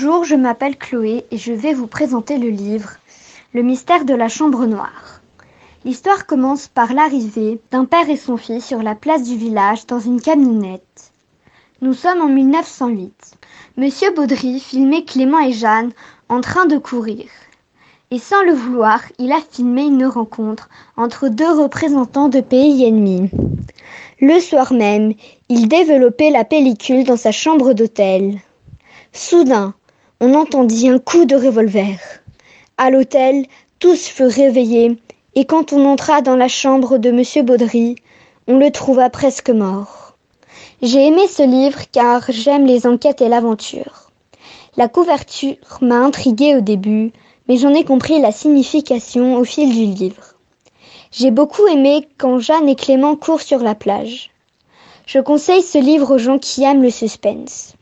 Bonjour, je m'appelle Chloé et je vais vous présenter le livre Le mystère de la chambre noire. L'histoire commence par l'arrivée d'un père et son fils sur la place du village dans une camionnette. Nous sommes en 1908. Monsieur Baudry filmait Clément et Jeanne en train de courir. Et sans le vouloir, il a filmé une rencontre entre deux représentants de pays ennemis. Le soir même, il développait la pellicule dans sa chambre d'hôtel. Soudain, on entendit un coup de revolver. À l'hôtel, tous furent réveillés, et quand on entra dans la chambre de M. Baudry, on le trouva presque mort. J'ai aimé ce livre car j'aime les enquêtes et l'aventure. La couverture m'a intriguée au début, mais j'en ai compris la signification au fil du livre. J'ai beaucoup aimé quand Jeanne et Clément courent sur la plage. Je conseille ce livre aux gens qui aiment le suspense.